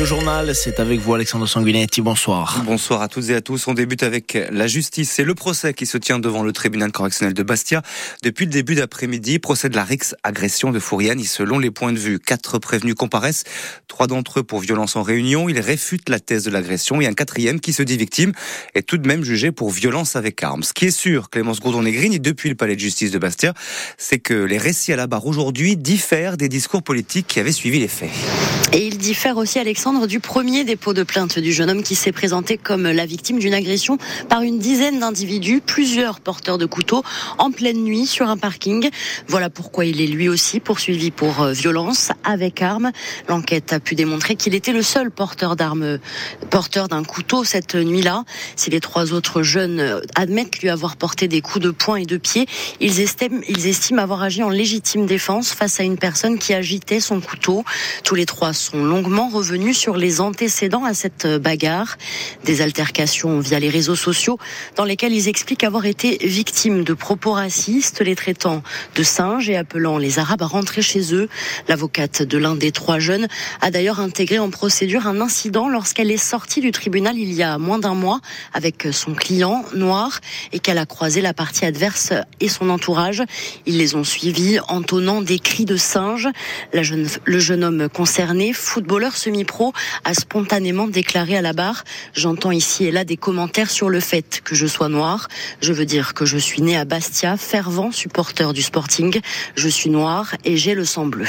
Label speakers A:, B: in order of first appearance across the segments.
A: Le journal, c'est avec vous Alexandre Sanguinetti. Bonsoir.
B: Bonsoir à toutes et à tous. On débute avec la justice. C'est le procès qui se tient devant le tribunal correctionnel de Bastia. Depuis le début d'après-midi, procès de la Rix agression de Fouriani. Selon les points de vue, quatre prévenus comparaissent. Trois d'entre eux pour violence en réunion. Ils réfutent la thèse de l'agression et un quatrième qui se dit victime est tout de même jugé pour violence avec armes. Ce qui est sûr, Clémence Gourdon-Negrini, depuis le palais de justice de Bastia, c'est que les récits à la barre aujourd'hui diffèrent des discours politiques qui avaient suivi les faits.
C: Et il diffère aussi, Alexandre, du premier dépôt de plainte du jeune homme qui s'est présenté comme la victime d'une agression par une dizaine d'individus, plusieurs porteurs de couteaux, en pleine nuit sur un parking. Voilà pourquoi il est lui aussi poursuivi pour euh, violence avec arme. L'enquête a pu démontrer qu'il était le seul porteur d'armes, porteur d'un couteau cette nuit-là. Si les trois autres jeunes admettent lui avoir porté des coups de poing et de pied, ils estiment, ils estiment avoir agi en légitime défense face à une personne qui agitait son couteau. Tous les trois sont longuement revenus sur les antécédents à cette bagarre. Des altercations via les réseaux sociaux dans lesquelles ils expliquent avoir été victimes de propos racistes, les traitant de singes et appelant les Arabes à rentrer chez eux. L'avocate de l'un des trois jeunes a d'ailleurs intégré en procédure un incident lorsqu'elle est sortie du tribunal il y a moins d'un mois avec son client noir et qu'elle a croisé la partie adverse et son entourage. Ils les ont suivis entonnant des cris de singes. La jeune, le jeune homme concerné footballeur semi-pro, a spontanément déclaré à la barre J'entends ici et là des commentaires sur le fait que je sois noir. Je veux dire que je suis né à Bastia, fervent supporter du Sporting. Je suis noir et j'ai le sang bleu.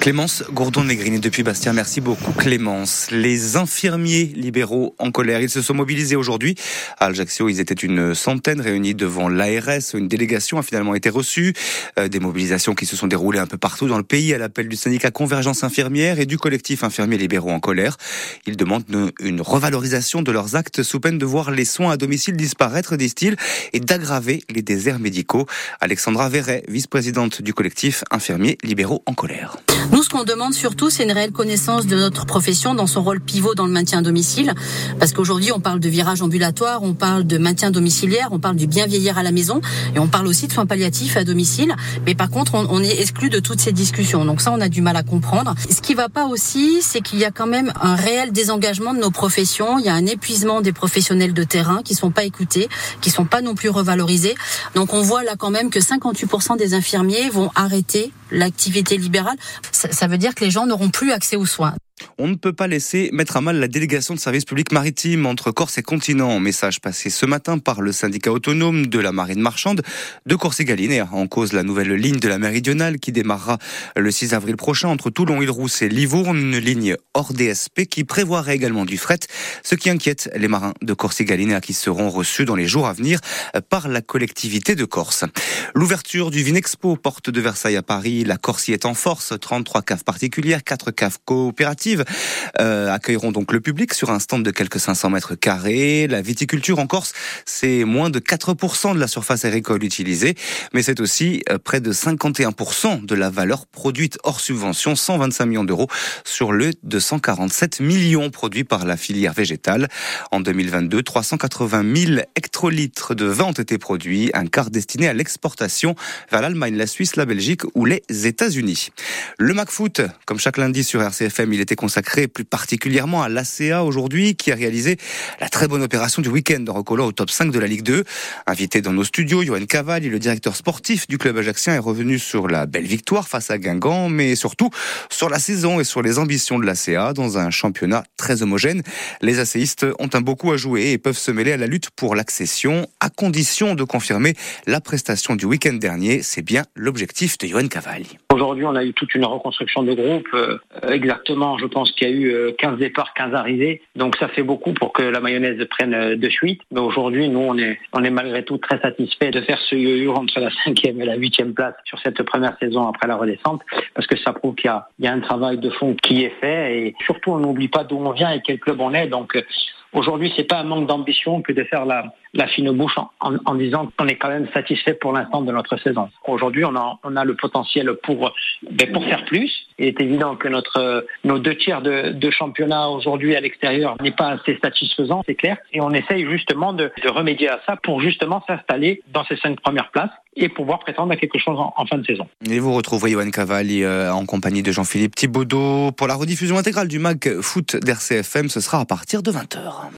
B: Clémence Gourdon-Négriné depuis Bastia. Merci beaucoup Clémence. Les infirmiers libéraux en colère, ils se sont mobilisés aujourd'hui. À Ajaccio, ils étaient une centaine réunis devant l'ARS. Une délégation a finalement été reçue. Euh, des mobilisations qui se sont déroulées un peu partout dans le pays à l'appel du syndicat Convergence infirmière et du collectif infirmiers libéraux en colère. Ils demandent une revalorisation de leurs actes sous peine de voir les soins à domicile disparaître, disent-ils, et d'aggraver les déserts médicaux. Alexandra Verret, vice-présidente du collectif infirmiers libéraux en colère.
D: Nous, ce qu'on demande surtout, c'est une réelle connaissance de notre profession dans son rôle pivot dans le maintien à domicile. Parce qu'aujourd'hui, on parle de virage ambulatoire, on parle de maintien domiciliaire, on parle du bien vieillir à la maison, et on parle aussi de soins palliatifs à domicile. Mais par contre, on, est exclu de toutes ces discussions. Donc ça, on a du mal à comprendre. Ce qui va pas aussi, c'est qu'il y a quand même un réel désengagement de nos professions. Il y a un épuisement des professionnels de terrain qui sont pas écoutés, qui sont pas non plus revalorisés. Donc on voit là quand même que 58% des infirmiers vont arrêter l'activité libérale ça veut dire que les gens n'auront plus accès aux soins.
B: On ne peut pas laisser mettre à mal la délégation de service public maritime entre Corse et continent. Message passé ce matin par le syndicat autonome de la marine marchande de Corse-et-Galinée. En cause la nouvelle ligne de la méridionale qui démarrera le 6 avril prochain entre Toulon, Île-Rousse et Livourne. Une ligne hors DSP qui prévoirait également du fret. Ce qui inquiète les marins de Corse-et-Galinée qui seront reçus dans les jours à venir par la collectivité de Corse. L'ouverture du Vinexpo, porte de Versailles à Paris. La Corse y est en force. 33 caves particulières, 4 caves coopératives euh, accueilleront donc le public sur un stand de quelques 500 mètres carrés. La viticulture en Corse, c'est moins de 4% de la surface agricole utilisée, mais c'est aussi euh, près de 51% de la valeur produite hors subvention, 125 millions d'euros sur le 247 millions produits par la filière végétale. En 2022, 380 000 hectolitres de vin ont été produits, un quart destiné à l'exportation vers l'Allemagne, la Suisse, la Belgique ou les États-Unis. Le MacFoot, comme chaque lundi sur RCFM, il était consacré plus particulièrement à l'ACA aujourd'hui, qui a réalisé la très bonne opération du week-end en recollant au top 5 de la Ligue 2. Invité dans nos studios, Johan Cavalli, le directeur sportif du club ajaxien, est revenu sur la belle victoire face à Guingamp, mais surtout sur la saison et sur les ambitions de l'ACA dans un championnat très homogène. Les ACistes ont un beau coup à jouer et peuvent se mêler à la lutte pour l'accession, à condition de confirmer la prestation du week-end dernier. C'est bien l'objectif de Johan Cavalli.
E: Aujourd'hui, on a eu toute une reconstruction de groupe. Euh, exactement, je pense qu'il y a eu 15 euh, départs, 15 arrivées. Donc ça fait beaucoup pour que la mayonnaise prenne euh, de suite. Mais aujourd'hui, nous, on est, on est malgré tout très satisfait de faire ce yo-yo entre la cinquième et la huitième place sur cette première saison après la redescente, parce que ça prouve qu'il y y a un travail de fond qui est fait. Et surtout, on n'oublie pas d'où on vient et quel club on est. Donc Aujourd'hui, c'est pas un manque d'ambition que de faire la, la fine bouche en, en, disant qu'on est quand même satisfait pour l'instant de notre saison. Aujourd'hui, on a, on a le potentiel pour, ben, pour faire plus. Il est évident que notre, nos deux tiers de, de championnat aujourd'hui à l'extérieur n'est pas assez satisfaisant, c'est clair. Et on essaye justement de, de remédier à ça pour justement s'installer dans ces cinq premières places et pouvoir prétendre à quelque chose en, fin de saison.
B: Et vous retrouvez Yoann Cavalli euh, en compagnie de Jean-Philippe Thibaudot pour la rediffusion intégrale du MAC Foot d'RCFM. Ce sera à partir de 20h.